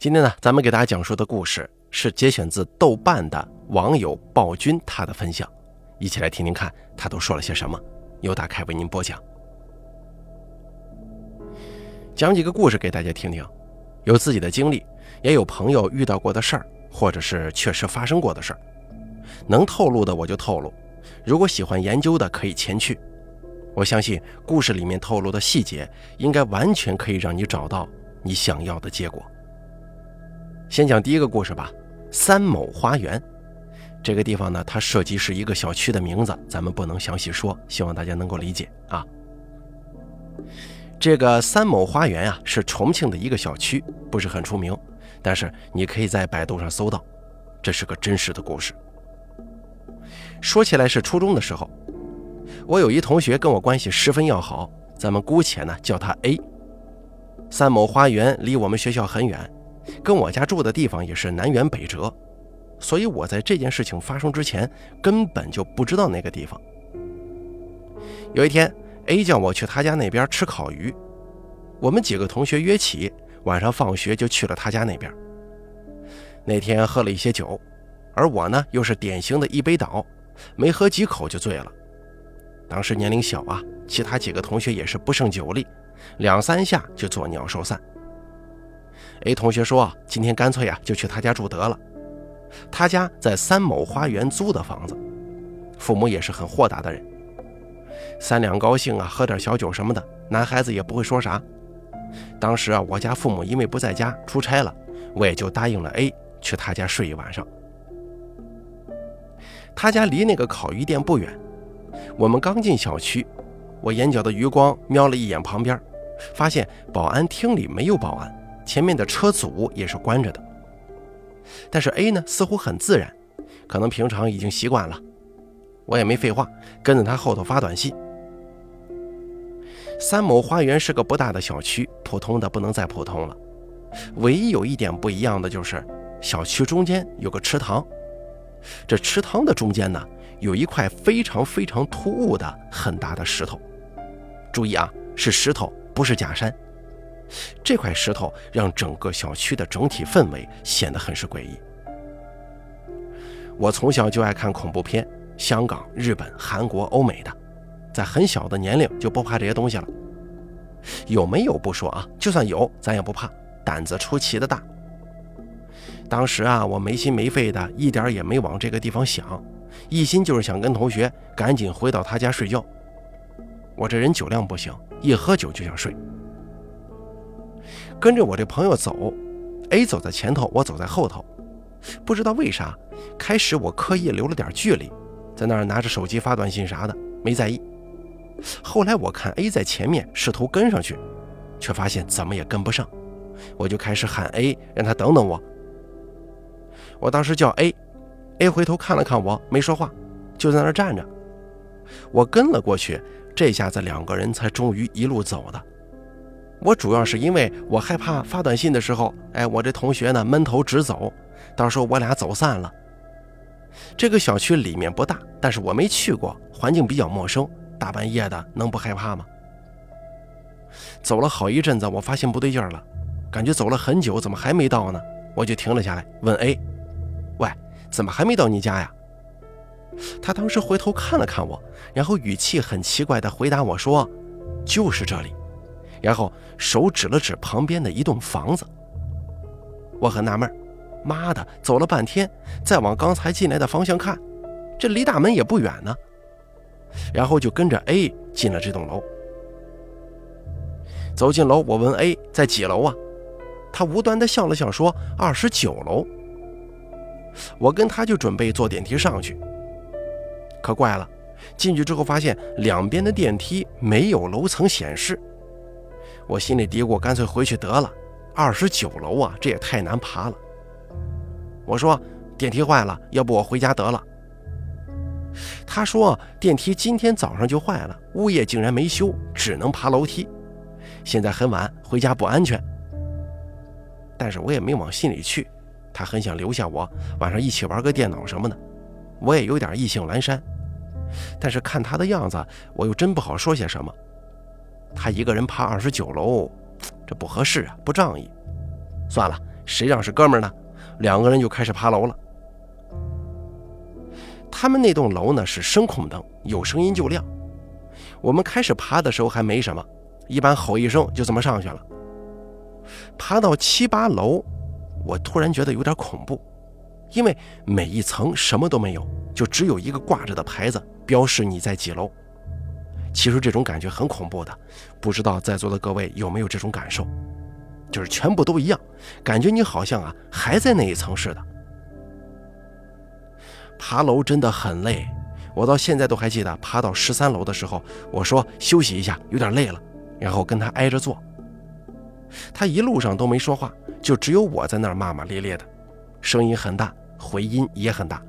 今天呢，咱们给大家讲述的故事是节选自豆瓣的网友暴君他的分享，一起来听听看他都说了些什么。由大开为您播讲，讲几个故事给大家听听，有自己的经历，也有朋友遇到过的事儿，或者是确实发生过的事儿。能透露的我就透露，如果喜欢研究的可以前去。我相信故事里面透露的细节，应该完全可以让你找到你想要的结果。先讲第一个故事吧，三某花园这个地方呢，它涉及是一个小区的名字，咱们不能详细说，希望大家能够理解啊。这个三某花园啊，是重庆的一个小区，不是很出名，但是你可以在百度上搜到，这是个真实的故事。说起来是初中的时候，我有一同学跟我关系十分要好，咱们姑且呢叫他 A。三某花园离我们学校很远。跟我家住的地方也是南辕北辙，所以我在这件事情发生之前根本就不知道那个地方。有一天，A 叫我去他家那边吃烤鱼，我们几个同学约起，晚上放学就去了他家那边。那天喝了一些酒，而我呢又是典型的一杯倒，没喝几口就醉了。当时年龄小啊，其他几个同学也是不胜酒力，两三下就作鸟兽散。A 同学说：“啊今天干脆呀，就去他家住得了。他家在三某花园租的房子，父母也是很豁达的人。三两高兴啊，喝点小酒什么的，男孩子也不会说啥。当时啊，我家父母因为不在家出差了，我也就答应了 A 去他家睡一晚上。他家离那个烤鱼店不远。我们刚进小区，我眼角的余光瞄了一眼旁边，发现保安厅里没有保安。”前面的车组也是关着的，但是 A 呢似乎很自然，可能平常已经习惯了。我也没废话，跟在他后头发短信。三某花园是个不大的小区，普通的不能再普通了。唯一有一点不一样的就是，小区中间有个池塘，这池塘的中间呢有一块非常非常突兀的很大的石头。注意啊，是石头，不是假山。这块石头让整个小区的整体氛围显得很是诡异。我从小就爱看恐怖片，香港、日本、韩国、欧美的，在很小的年龄就不怕这些东西了。有没有不说啊，就算有，咱也不怕，胆子出奇的大。当时啊，我没心没肺的，一点也没往这个地方想，一心就是想跟同学赶紧回到他家睡觉。我这人酒量不行，一喝酒就想睡。跟着我这朋友走，A 走在前头，我走在后头。不知道为啥，开始我刻意留了点距离，在那儿拿着手机发短信啥的，没在意。后来我看 A 在前面，试图跟上去，却发现怎么也跟不上，我就开始喊 A，让他等等我。我当时叫 A，A 回头看了看我，没说话，就在那儿站着。我跟了过去，这下子两个人才终于一路走的。我主要是因为我害怕发短信的时候，哎，我这同学呢闷头直走，到时候我俩走散了。这个小区里面不大，但是我没去过，环境比较陌生，大半夜的能不害怕吗？走了好一阵子，我发现不对劲了，感觉走了很久，怎么还没到呢？我就停了下来，问 A：“ 喂，怎么还没到你家呀？”他当时回头看了看我，然后语气很奇怪地回答我说：“就是这里。”然后手指了指旁边的一栋房子，我很纳闷妈的，走了半天，再往刚才进来的方向看，这离大门也不远呢。然后就跟着 A 进了这栋楼。走进楼，我问 A 在几楼啊？他无端的笑了笑说二十九楼。我跟他就准备坐电梯上去，可怪了，进去之后发现两边的电梯没有楼层显示。我心里嘀咕，干脆回去得了。二十九楼啊，这也太难爬了。我说电梯坏了，要不我回家得了。他说电梯今天早上就坏了，物业竟然没修，只能爬楼梯。现在很晚，回家不安全。但是我也没往心里去，他很想留下我，晚上一起玩个电脑什么的。我也有点意兴阑珊，但是看他的样子，我又真不好说些什么。他一个人爬二十九楼，这不合适啊，不仗义。算了，谁让是哥们呢？两个人就开始爬楼了。他们那栋楼呢是声控灯，有声音就亮。我们开始爬的时候还没什么，一般吼一声就这么上去了。爬到七八楼，我突然觉得有点恐怖，因为每一层什么都没有，就只有一个挂着的牌子，标示你在几楼。其实这种感觉很恐怖的，不知道在座的各位有没有这种感受？就是全部都一样，感觉你好像啊还在那一层似的。爬楼真的很累，我到现在都还记得，爬到十三楼的时候，我说休息一下，有点累了，然后跟他挨着坐。他一路上都没说话，就只有我在那儿骂骂咧咧的，声音很大，回音也很大。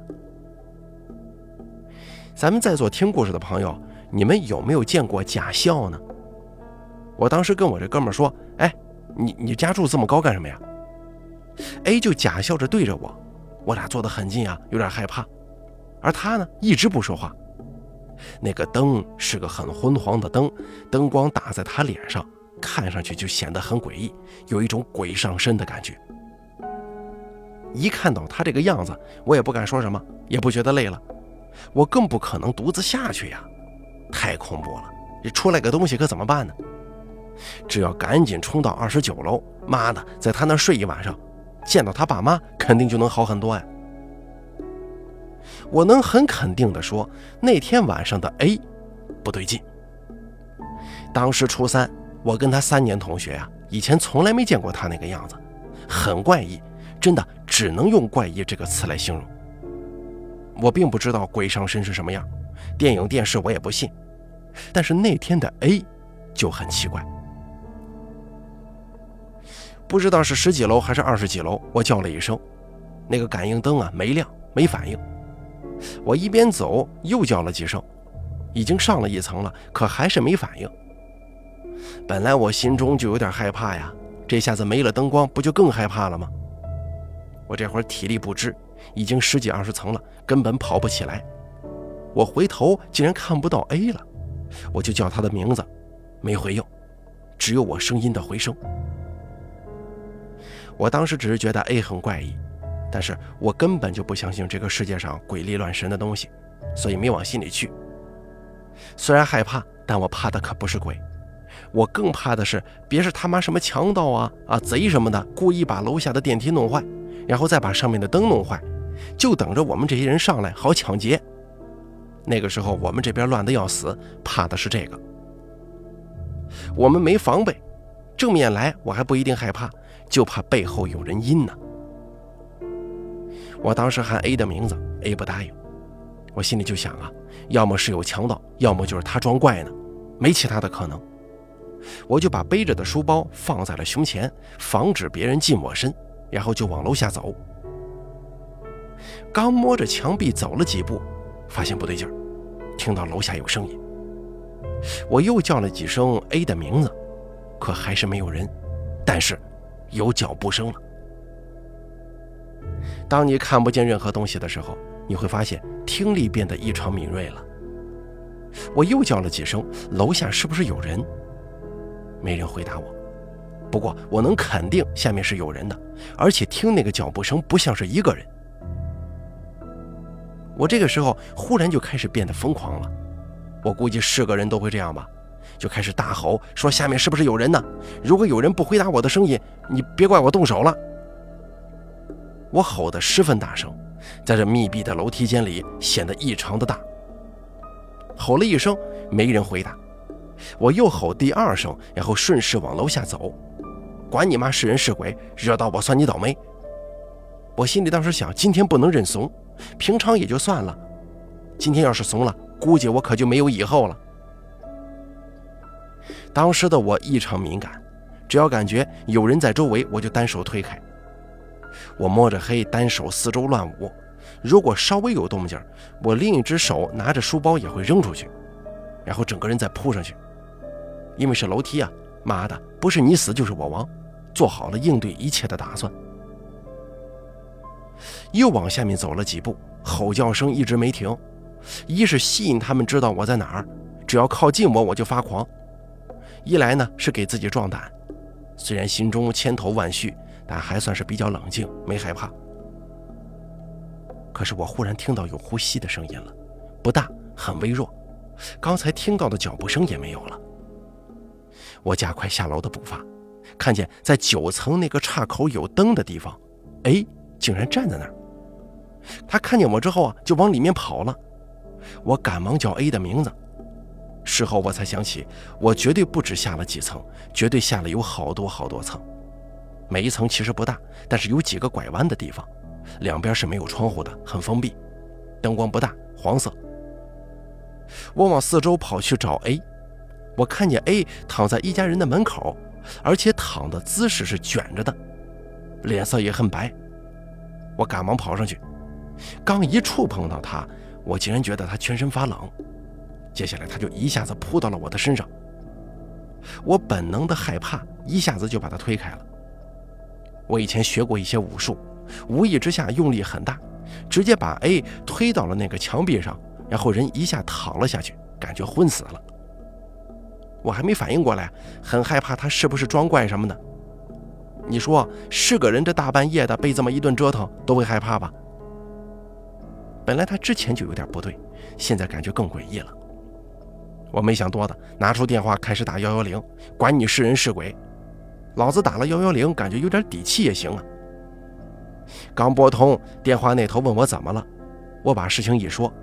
咱们在座听故事的朋友。你们有没有见过假笑呢？我当时跟我这哥们说：“哎，你你家住这么高干什么呀？”A 就假笑着对着我，我俩坐得很近啊，有点害怕。而他呢，一直不说话。那个灯是个很昏黄的灯，灯光打在他脸上，看上去就显得很诡异，有一种鬼上身的感觉。一看到他这个样子，我也不敢说什么，也不觉得累了，我更不可能独自下去呀。太恐怖了！这出来个东西可怎么办呢？只要赶紧冲到二十九楼，妈的，在他那睡一晚上，见到他爸妈肯定就能好很多呀。我能很肯定的说，那天晚上的 A 不对劲。当时初三，我跟他三年同学呀，以前从来没见过他那个样子，很怪异，真的只能用怪异这个词来形容。我并不知道鬼上身是什么样。电影电视我也不信，但是那天的 A 就很奇怪，不知道是十几楼还是二十几楼，我叫了一声，那个感应灯啊没亮，没反应。我一边走又叫了几声，已经上了一层了，可还是没反应。本来我心中就有点害怕呀，这下子没了灯光，不就更害怕了吗？我这会儿体力不支，已经十几二十层了，根本跑不起来。我回头竟然看不到 A 了，我就叫他的名字，没回应，只有我声音的回声。我当时只是觉得 A 很怪异，但是我根本就不相信这个世界上鬼力乱神的东西，所以没往心里去。虽然害怕，但我怕的可不是鬼，我更怕的是别是他妈什么强盗啊啊贼什么的，故意把楼下的电梯弄坏，然后再把上面的灯弄坏，就等着我们这些人上来好抢劫。那个时候我们这边乱的要死，怕的是这个。我们没防备，正面来我还不一定害怕，就怕背后有人阴呢。我当时喊 A 的名字，A 不答应，我心里就想啊，要么是有强盗，要么就是他装怪呢，没其他的可能。我就把背着的书包放在了胸前，防止别人近我身，然后就往楼下走。刚摸着墙壁走了几步。发现不对劲儿，听到楼下有声音，我又叫了几声 A 的名字，可还是没有人，但是有脚步声了。当你看不见任何东西的时候，你会发现听力变得异常敏锐了。我又叫了几声，楼下是不是有人？没人回答我，不过我能肯定下面是有人的，而且听那个脚步声不像是一个人。我这个时候忽然就开始变得疯狂了，我估计是个人都会这样吧，就开始大吼说：“下面是不是有人呢？如果有人不回答我的声音，你别怪我动手了。”我吼得十分大声，在这密闭的楼梯间里显得异常的大。吼了一声，没人回答，我又吼第二声，然后顺势往楼下走，管你妈是人是鬼，惹到我算你倒霉。我心里当时想，今天不能认怂。平常也就算了，今天要是怂了，估计我可就没有以后了。当时的我异常敏感，只要感觉有人在周围，我就单手推开。我摸着黑，单手四周乱舞，如果稍微有动静，我另一只手拿着书包也会扔出去，然后整个人再扑上去。因为是楼梯啊，妈的，不是你死就是我亡，做好了应对一切的打算。又往下面走了几步，吼叫声一直没停。一是吸引他们知道我在哪儿，只要靠近我我就发狂；一来呢是给自己壮胆。虽然心中千头万绪，但还算是比较冷静，没害怕。可是我忽然听到有呼吸的声音了，不大，很微弱，刚才听到的脚步声也没有了。我加快下楼的步伐，看见在九层那个岔口有灯的地方，A 竟然站在那儿。他看见我之后啊，就往里面跑了。我赶忙叫 A 的名字。事后我才想起，我绝对不止下了几层，绝对下了有好多好多层。每一层其实不大，但是有几个拐弯的地方，两边是没有窗户的，很封闭，灯光不大，黄色。我往四周跑去找 A，我看见 A 躺在一家人的门口，而且躺的姿势是卷着的，脸色也很白。我赶忙跑上去，刚一触碰到他，我竟然觉得他全身发冷。接下来他就一下子扑到了我的身上，我本能的害怕，一下子就把他推开了。我以前学过一些武术，无意之下用力很大，直接把 A 推到了那个墙壁上，然后人一下躺了下去，感觉昏死了。我还没反应过来，很害怕他是不是装怪什么的。你说是个人这大半夜的被这么一顿折腾，都会害怕吧？本来他之前就有点不对，现在感觉更诡异了。我没想多的，拿出电话开始打幺幺零，管你是人是鬼，老子打了幺幺零，感觉有点底气也行啊。刚拨通电话那头问我怎么了，我把事情一说，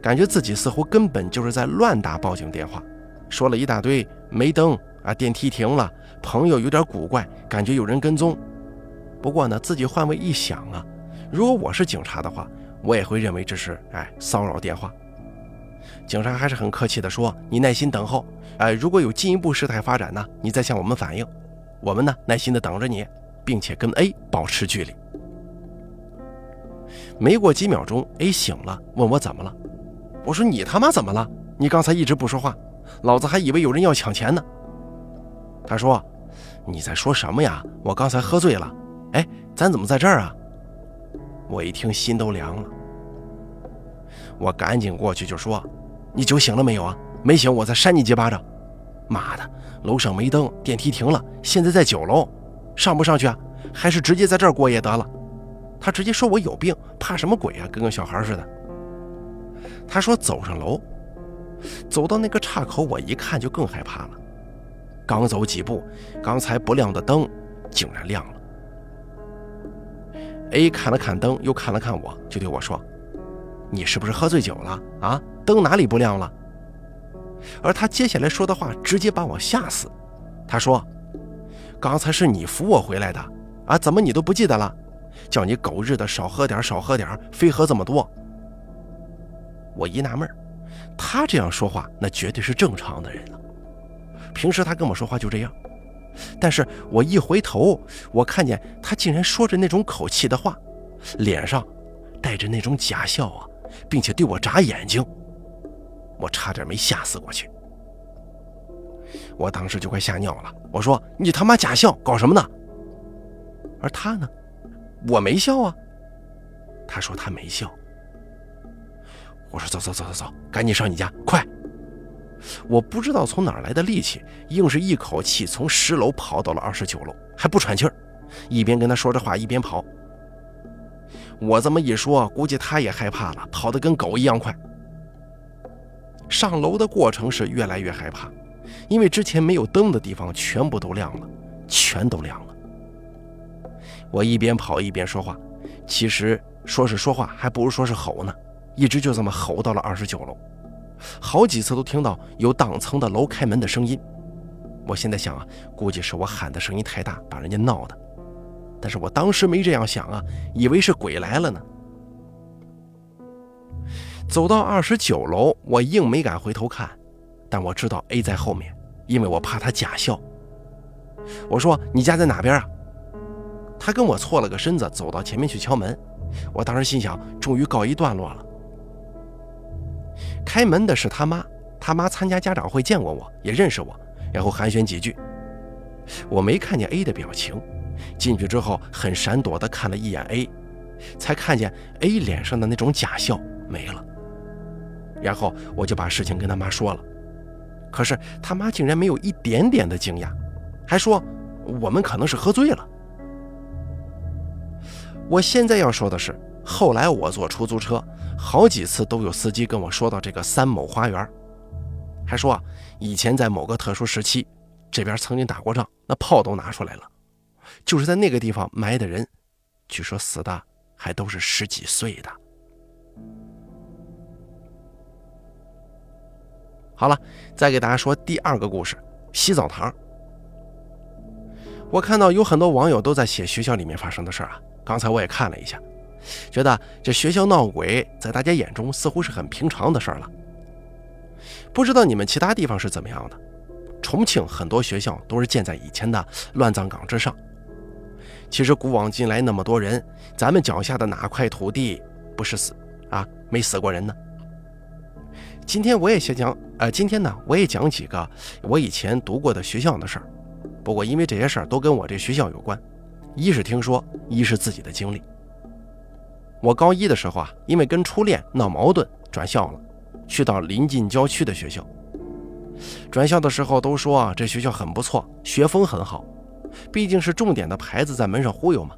感觉自己似乎根本就是在乱打报警电话，说了一大堆没灯啊，电梯停了，朋友有点古怪，感觉有人跟踪。不过呢，自己换位一想啊，如果我是警察的话，我也会认为这是哎骚扰电话。警察还是很客气地说：“你耐心等候，哎，如果有进一步事态发展呢，你再向我们反映。我们呢，耐心地等着你，并且跟 A 保持距离。”没过几秒钟，A 醒了，问我怎么了。我说：“你他妈怎么了？你刚才一直不说话，老子还以为有人要抢钱呢。”他说：“你在说什么呀？我刚才喝醉了。哎，咱怎么在这儿啊？”我一听，心都凉了。我赶紧过去就说。你酒醒了没有啊？没醒，我再扇你几巴掌！妈的，楼上没灯，电梯停了，现在在九楼，上不上去啊？还是直接在这儿过夜得了？他直接说我有病，怕什么鬼啊？跟个小孩似的。他说走上楼，走到那个岔口，我一看就更害怕了。刚走几步，刚才不亮的灯竟然亮了。A 看了看灯，又看了看我，就对我说：“你是不是喝醉酒了啊？”灯哪里不亮了？而他接下来说的话直接把我吓死。他说：“刚才是你扶我回来的啊，怎么你都不记得了？叫你狗日的少喝点，少喝点，非喝这么多。”我一纳闷他这样说话那绝对是正常的人了。平时他跟我说话就这样，但是我一回头，我看见他竟然说着那种口气的话，脸上带着那种假笑啊，并且对我眨眼睛。我差点没吓死过去，我当时就快吓尿了。我说：“你他妈假笑，搞什么呢？”而他呢，我没笑啊。他说他没笑。我说：“走走走走走，赶紧上你家，快！”我不知道从哪儿来的力气，硬是一口气从十楼跑到了二十九楼，还不喘气儿，一边跟他说着话一边跑。我这么一说，估计他也害怕了，跑得跟狗一样快。上楼的过程是越来越害怕，因为之前没有灯的地方全部都亮了，全都亮了。我一边跑一边说话，其实说是说话，还不如说是吼呢。一直就这么吼到了二十九楼，好几次都听到有挡层的楼开门的声音。我现在想啊，估计是我喊的声音太大，把人家闹的。但是我当时没这样想啊，以为是鬼来了呢。走到二十九楼，我硬没敢回头看，但我知道 A 在后面，因为我怕他假笑。我说：“你家在哪边啊？”他跟我错了个身子，走到前面去敲门。我当时心想，终于告一段落了。开门的是他妈，他妈参加家长会见过我，也认识我，然后寒暄几句。我没看见 A 的表情，进去之后很闪躲的看了一眼 A，才看见 A 脸上的那种假笑没了。然后我就把事情跟他妈说了，可是他妈竟然没有一点点的惊讶，还说我们可能是喝醉了。我现在要说的是，后来我坐出租车，好几次都有司机跟我说到这个三某花园，还说啊，以前在某个特殊时期，这边曾经打过仗，那炮都拿出来了，就是在那个地方埋的人，据说死的还都是十几岁的。好了，再给大家说第二个故事：洗澡堂。我看到有很多网友都在写学校里面发生的事儿啊。刚才我也看了一下，觉得这学校闹鬼在大家眼中似乎是很平常的事儿了。不知道你们其他地方是怎么样的？重庆很多学校都是建在以前的乱葬岗之上。其实古往今来那么多人，咱们脚下的哪块土地不是死啊？没死过人呢？今天我也先讲，呃，今天呢我也讲几个我以前读过的学校的事儿。不过因为这些事儿都跟我这学校有关。一是听说，一是自己的经历。我高一的时候啊，因为跟初恋闹矛盾，转校了，去到临近郊区的学校。转校的时候都说啊，这学校很不错，学风很好，毕竟是重点的牌子在门上忽悠嘛。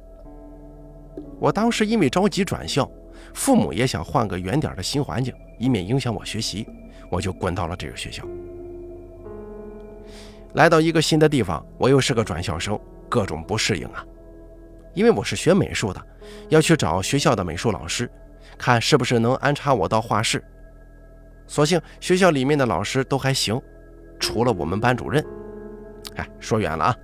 我当时因为着急转校，父母也想换个远点的新环境，以免影响我学习，我就滚到了这个学校。来到一个新的地方，我又是个转校生，各种不适应啊。因为我是学美术的，要去找学校的美术老师，看是不是能安插我到画室。所幸学校里面的老师都还行，除了我们班主任。哎，说远了啊。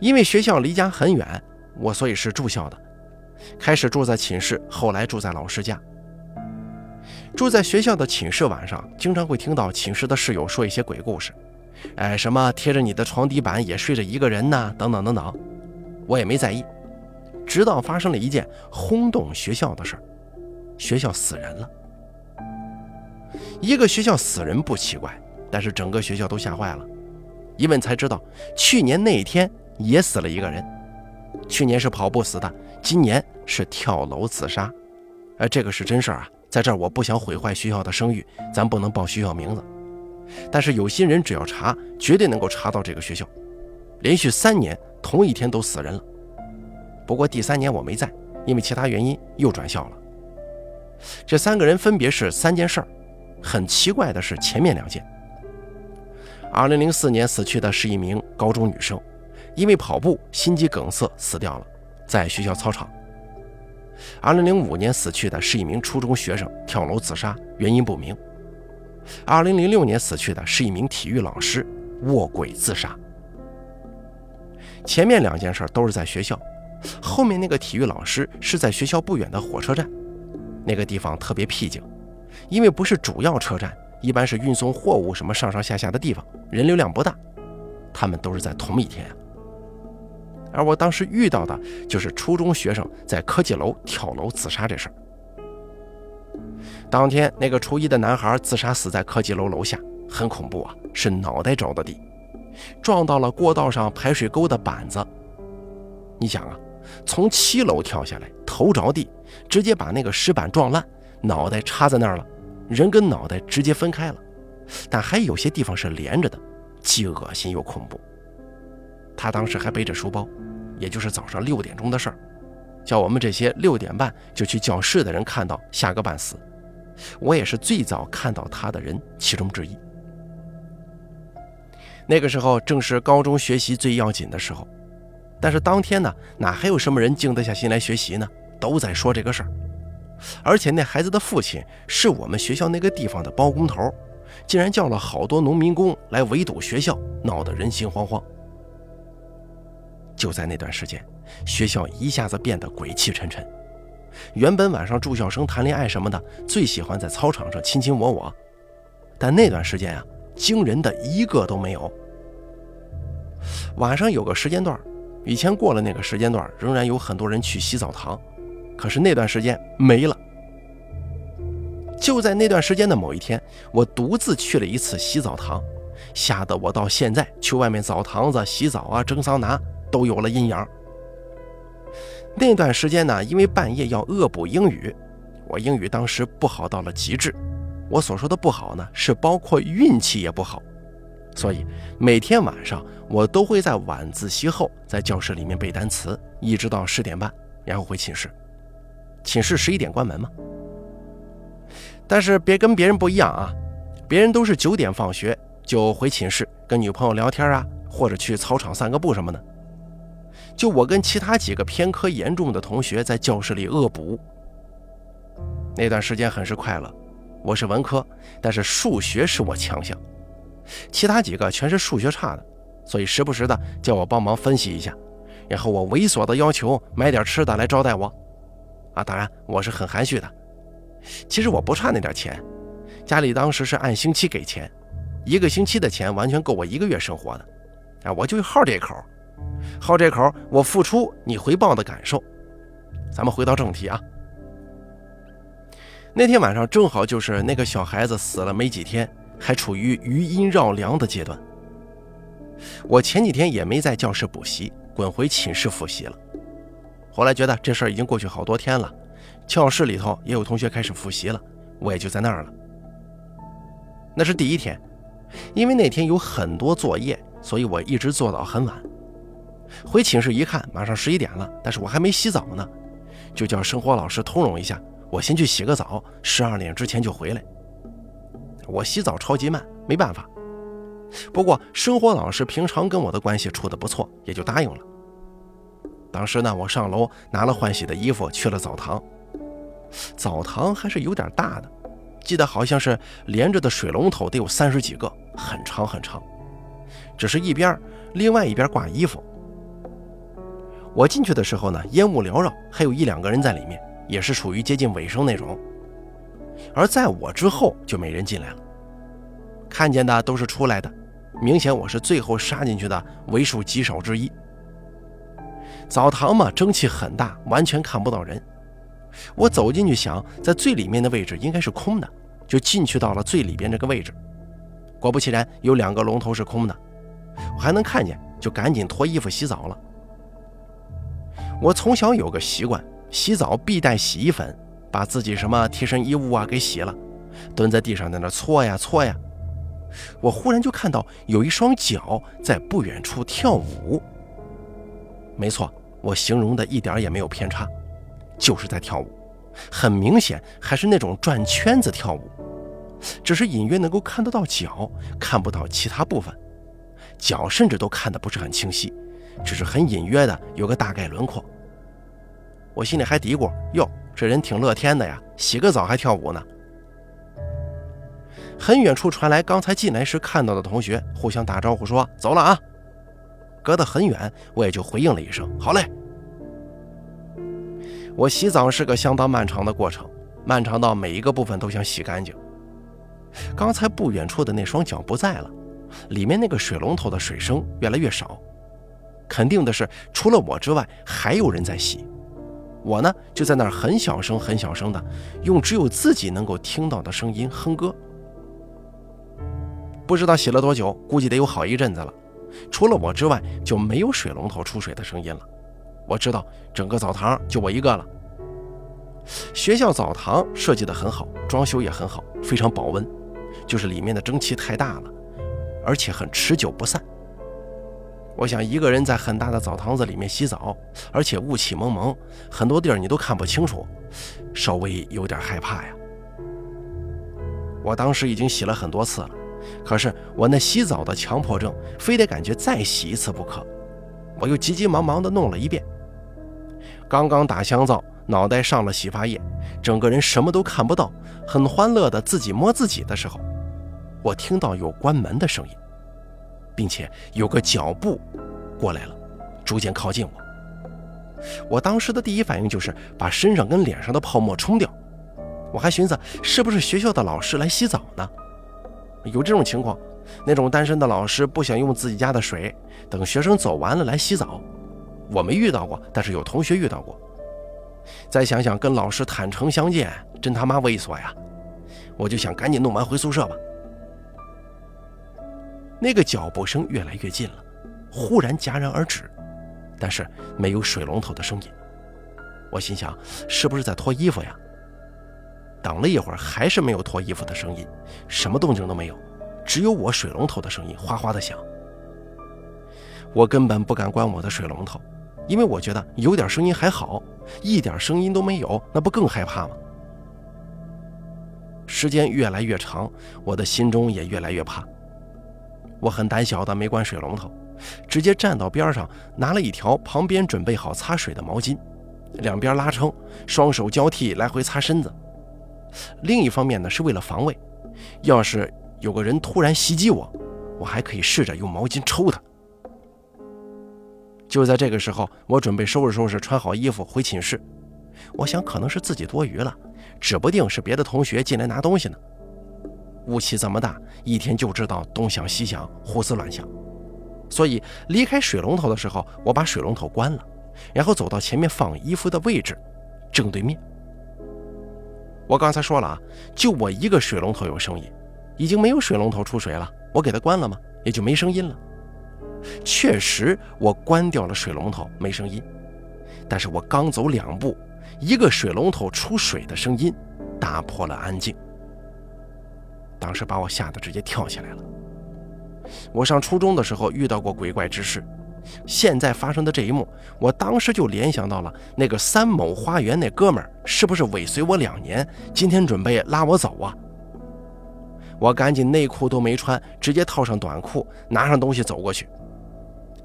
因为学校离家很远，我所以是住校的。开始住在寝室，后来住在老师家。住在学校的寝室，晚上经常会听到寝室的室友说一些鬼故事，哎，什么贴着你的床底板也睡着一个人呢，等等等等。我也没在意，直到发生了一件轰动学校的事儿，学校死人了。一个学校死人不奇怪，但是整个学校都吓坏了。一问才知道，去年那一天也死了一个人，去年是跑步死的，今年是跳楼自杀。哎，这个是真事儿啊，在这儿我不想毁坏学校的声誉，咱不能报学校名字。但是有心人只要查，绝对能够查到这个学校。连续三年同一天都死人了，不过第三年我没在，因为其他原因又转校了。这三个人分别是三件事儿，很奇怪的是前面两件。二零零四年死去的是一名高中女生，因为跑步心肌梗塞死掉了，在学校操场。二零零五年死去的是一名初中学生，跳楼自杀，原因不明。二零零六年死去的是一名体育老师，卧轨自杀。前面两件事都是在学校，后面那个体育老师是在学校不远的火车站，那个地方特别僻静，因为不是主要车站，一般是运送货物什么上上下下的地方，人流量不大。他们都是在同一天，而我当时遇到的就是初中学生在科技楼跳楼自杀这事儿。当天那个初一的男孩自杀死在科技楼楼下，很恐怖啊，是脑袋着的地。撞到了过道上排水沟的板子，你想啊，从七楼跳下来，头着地，直接把那个石板撞烂，脑袋插在那儿了，人跟脑袋直接分开了，但还有些地方是连着的，既恶心又恐怖。他当时还背着书包，也就是早上六点钟的事儿，叫我们这些六点半就去教室的人看到吓个半死。我也是最早看到他的人其中之一。那个时候正是高中学习最要紧的时候，但是当天呢，哪还有什么人静得下心来学习呢？都在说这个事儿，而且那孩子的父亲是我们学校那个地方的包工头，竟然叫了好多农民工来围堵学校，闹得人心惶惶。就在那段时间，学校一下子变得鬼气沉沉。原本晚上住校生谈恋爱什么的，最喜欢在操场上卿卿我我，但那段时间啊。惊人的一个都没有。晚上有个时间段，以前过了那个时间段，仍然有很多人去洗澡堂，可是那段时间没了。就在那段时间的某一天，我独自去了一次洗澡堂，吓得我到现在去外面澡堂子洗澡啊、蒸桑拿都有了阴阳。那段时间呢，因为半夜要恶补英语，我英语当时不好到了极致。我所说的不好呢，是包括运气也不好。所以每天晚上我都会在晚自习后在教室里面背单词，一直到十点半，然后回寝室。寝室十一点关门嘛。但是别跟别人不一样啊，别人都是九点放学就回寝室跟女朋友聊天啊，或者去操场散个步什么的。就我跟其他几个偏科严重的同学在教室里恶补。那段时间很是快乐，我是文科，但是数学是我强项，其他几个全是数学差的，所以时不时的叫我帮忙分析一下，然后我猥琐的要求买点吃的来招待我。啊，当然我是很含蓄的。其实我不差那点钱，家里当时是按星期给钱，一个星期的钱完全够我一个月生活的。啊，我就好这口，好这口，我付出你回报的感受。咱们回到正题啊。那天晚上正好就是那个小孩子死了没几天，还处于余音绕梁的阶段。我前几天也没在教室补习，滚回寝室复习了。后来觉得这事儿已经过去好多天了，教室里头也有同学开始复习了，我也就在那儿了。那是第一天，因为那天有很多作业，所以我一直做到很晚。回寝室一看，马上十一点了，但是我还没洗澡呢，就叫生活老师通融一下，我先去洗个澡，十二点之前就回来。我洗澡超级慢，没办法。不过生活老师平常跟我的关系处得不错，也就答应了。当时呢，我上楼拿了换洗的衣服，去了澡堂。澡堂还是有点大的，记得好像是连着的水龙头得有三十几个，很长很长。只是一边，另外一边挂衣服。我进去的时候呢，烟雾缭绕，还有一两个人在里面，也是属于接近尾声那种。而在我之后就没人进来了，看见的都是出来的，明显我是最后杀进去的为数极少之一。澡堂嘛，蒸汽很大，完全看不到人。我走进去想，在最里面的位置应该是空的，就进去到了最里边这个位置。果不其然，有两个龙头是空的，我还能看见，就赶紧脱衣服洗澡了。我从小有个习惯，洗澡必带洗衣粉，把自己什么贴身衣物啊给洗了，蹲在地上在那搓呀搓呀。我忽然就看到有一双脚在不远处跳舞。没错，我形容的一点也没有偏差，就是在跳舞，很明显还是那种转圈子跳舞，只是隐约能够看得到脚，看不到其他部分，脚甚至都看得不是很清晰，只是很隐约的有个大概轮廓。我心里还嘀咕：哟，这人挺乐天的呀，洗个澡还跳舞呢。很远处传来刚才进来时看到的同学互相打招呼说：“走了啊。”隔得很远，我也就回应了一声：“好嘞。”我洗澡是个相当漫长的过程，漫长到每一个部分都想洗干净。刚才不远处的那双脚不在了，里面那个水龙头的水声越来越少，肯定的是，除了我之外，还有人在洗。我呢，就在那儿很小声、很小声的，用只有自己能够听到的声音哼歌。不知道洗了多久，估计得有好一阵子了。除了我之外，就没有水龙头出水的声音了。我知道整个澡堂就我一个了。学校澡堂设计得很好，装修也很好，非常保温，就是里面的蒸汽太大了，而且很持久不散。我想一个人在很大的澡堂子里面洗澡，而且雾气蒙蒙，很多地儿你都看不清楚，稍微有点害怕呀。我当时已经洗了很多次了。可是我那洗澡的强迫症，非得感觉再洗一次不可。我又急急忙忙地弄了一遍。刚刚打香皂，脑袋上了洗发液，整个人什么都看不到，很欢乐的自己摸自己的时候，我听到有关门的声音，并且有个脚步过来了，逐渐靠近我。我当时的第一反应就是把身上跟脸上的泡沫冲掉。我还寻思是不是学校的老师来洗澡呢？有这种情况，那种单身的老师不想用自己家的水，等学生走完了来洗澡。我没遇到过，但是有同学遇到过。再想想跟老师坦诚相见，真他妈猥琐呀！我就想赶紧弄完回宿舍吧。那个脚步声越来越近了，忽然戛然而止，但是没有水龙头的声音。我心想，是不是在脱衣服呀？等了一会儿，还是没有脱衣服的声音，什么动静都没有，只有我水龙头的声音哗哗的响。我根本不敢关我的水龙头，因为我觉得有点声音还好，一点声音都没有，那不更害怕吗？时间越来越长，我的心中也越来越怕。我很胆小的没关水龙头，直接站到边上，拿了一条旁边准备好擦水的毛巾，两边拉撑，双手交替来回擦身子。另一方面呢，是为了防卫，要是有个人突然袭击我，我还可以试着用毛巾抽他。就在这个时候，我准备收拾收拾，穿好衣服回寝室。我想可能是自己多余了，指不定是别的同学进来拿东西呢。雾气这么大，一天就知道东想西想，胡思乱想。所以离开水龙头的时候，我把水龙头关了，然后走到前面放衣服的位置，正对面。我刚才说了啊，就我一个水龙头有声音，已经没有水龙头出水了，我给它关了吗？也就没声音了。确实，我关掉了水龙头，没声音。但是我刚走两步，一个水龙头出水的声音打破了安静。当时把我吓得直接跳起来了。我上初中的时候遇到过鬼怪之事，现在发生的这一幕，我当时就联想到了那个三某花园那哥们儿，是不是尾随我两年，今天准备拉我走啊？我赶紧内裤都没穿，直接套上短裤，拿上东西走过去。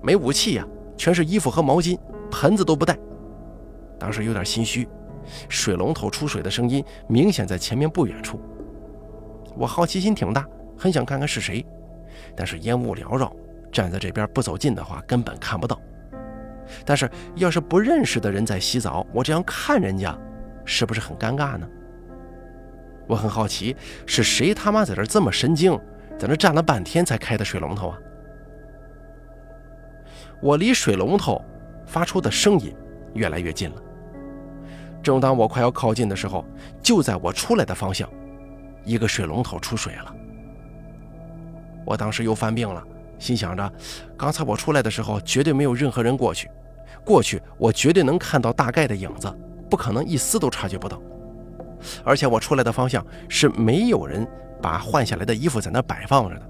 没武器呀，全是衣服和毛巾，盆子都不带。当时有点心虚，水龙头出水的声音明显在前面不远处。我好奇心挺大，很想看看是谁，但是烟雾缭绕，站在这边不走近的话根本看不到。但是要是不认识的人在洗澡，我这样看人家，是不是很尴尬呢？我很好奇，是谁他妈在这这么神经，在那站了半天才开的水龙头啊？我离水龙头发出的声音越来越近了。正当我快要靠近的时候，就在我出来的方向，一个水龙头出水了。我当时又犯病了，心想着，刚才我出来的时候绝对没有任何人过去，过去我绝对能看到大概的影子，不可能一丝都察觉不到。而且我出来的方向是没有人把换下来的衣服在那摆放着的，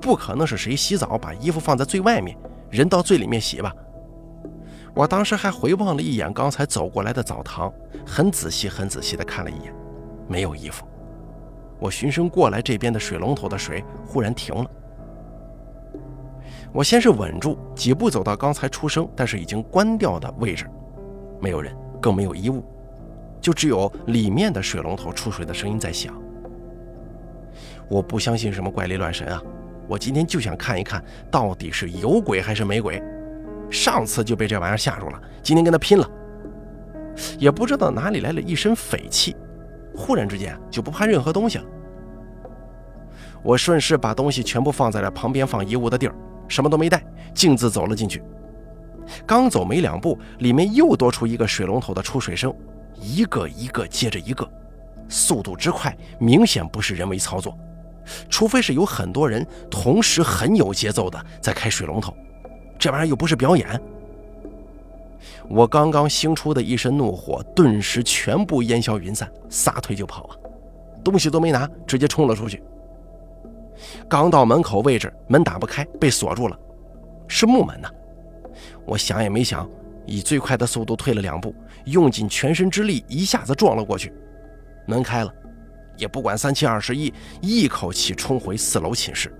不可能是谁洗澡把衣服放在最外面。人到最里面洗吧。我当时还回望了一眼刚才走过来的澡堂，很仔细、很仔细地看了一眼，没有衣服。我循声过来，这边的水龙头的水忽然停了。我先是稳住，几步走到刚才出声但是已经关掉的位置，没有人，更没有衣物，就只有里面的水龙头出水的声音在响。我不相信什么怪力乱神啊！我今天就想看一看到底是有鬼还是没鬼。上次就被这玩意儿吓住了，今天跟他拼了。也不知道哪里来了一身匪气，忽然之间就不怕任何东西了。我顺势把东西全部放在了旁边放衣物的地儿，什么都没带，径自走了进去。刚走没两步，里面又多出一个水龙头的出水声，一个一个接着一个，速度之快，明显不是人为操作。除非是有很多人同时很有节奏的在开水龙头，这玩意儿又不是表演。我刚刚兴出的一身怒火顿时全部烟消云散，撒腿就跑啊！东西都没拿，直接冲了出去。刚到门口位置，门打不开，被锁住了，是木门呐！我想也没想，以最快的速度退了两步，用尽全身之力一下子撞了过去，门开了。也不管三七二十一，一口气冲回四楼寝室。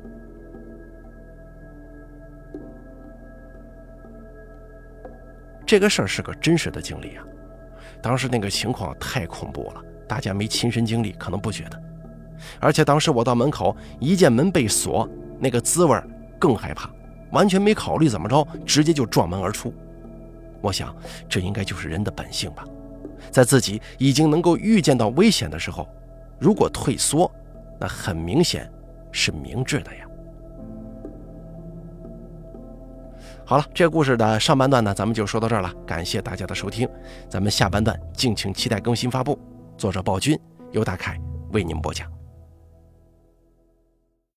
这个事儿是个真实的经历啊！当时那个情况太恐怖了，大家没亲身经历可能不觉得。而且当时我到门口一见门被锁，那个滋味更害怕，完全没考虑怎么着，直接就撞门而出。我想这应该就是人的本性吧，在自己已经能够预见到危险的时候。如果退缩，那很明显是明智的呀。好了，这个故事的上半段呢，咱们就说到这儿了。感谢大家的收听，咱们下半段敬请期待更新发布。作者暴君由大凯为您播讲。